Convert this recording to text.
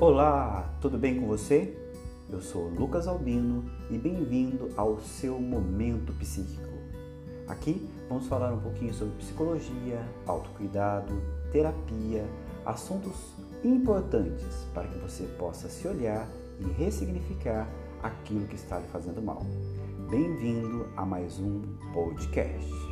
Olá, tudo bem com você? Eu sou Lucas Albino e bem-vindo ao seu Momento Psíquico. Aqui vamos falar um pouquinho sobre psicologia, autocuidado, terapia, assuntos importantes para que você possa se olhar e ressignificar aquilo que está lhe fazendo mal. Bem-vindo a mais um podcast.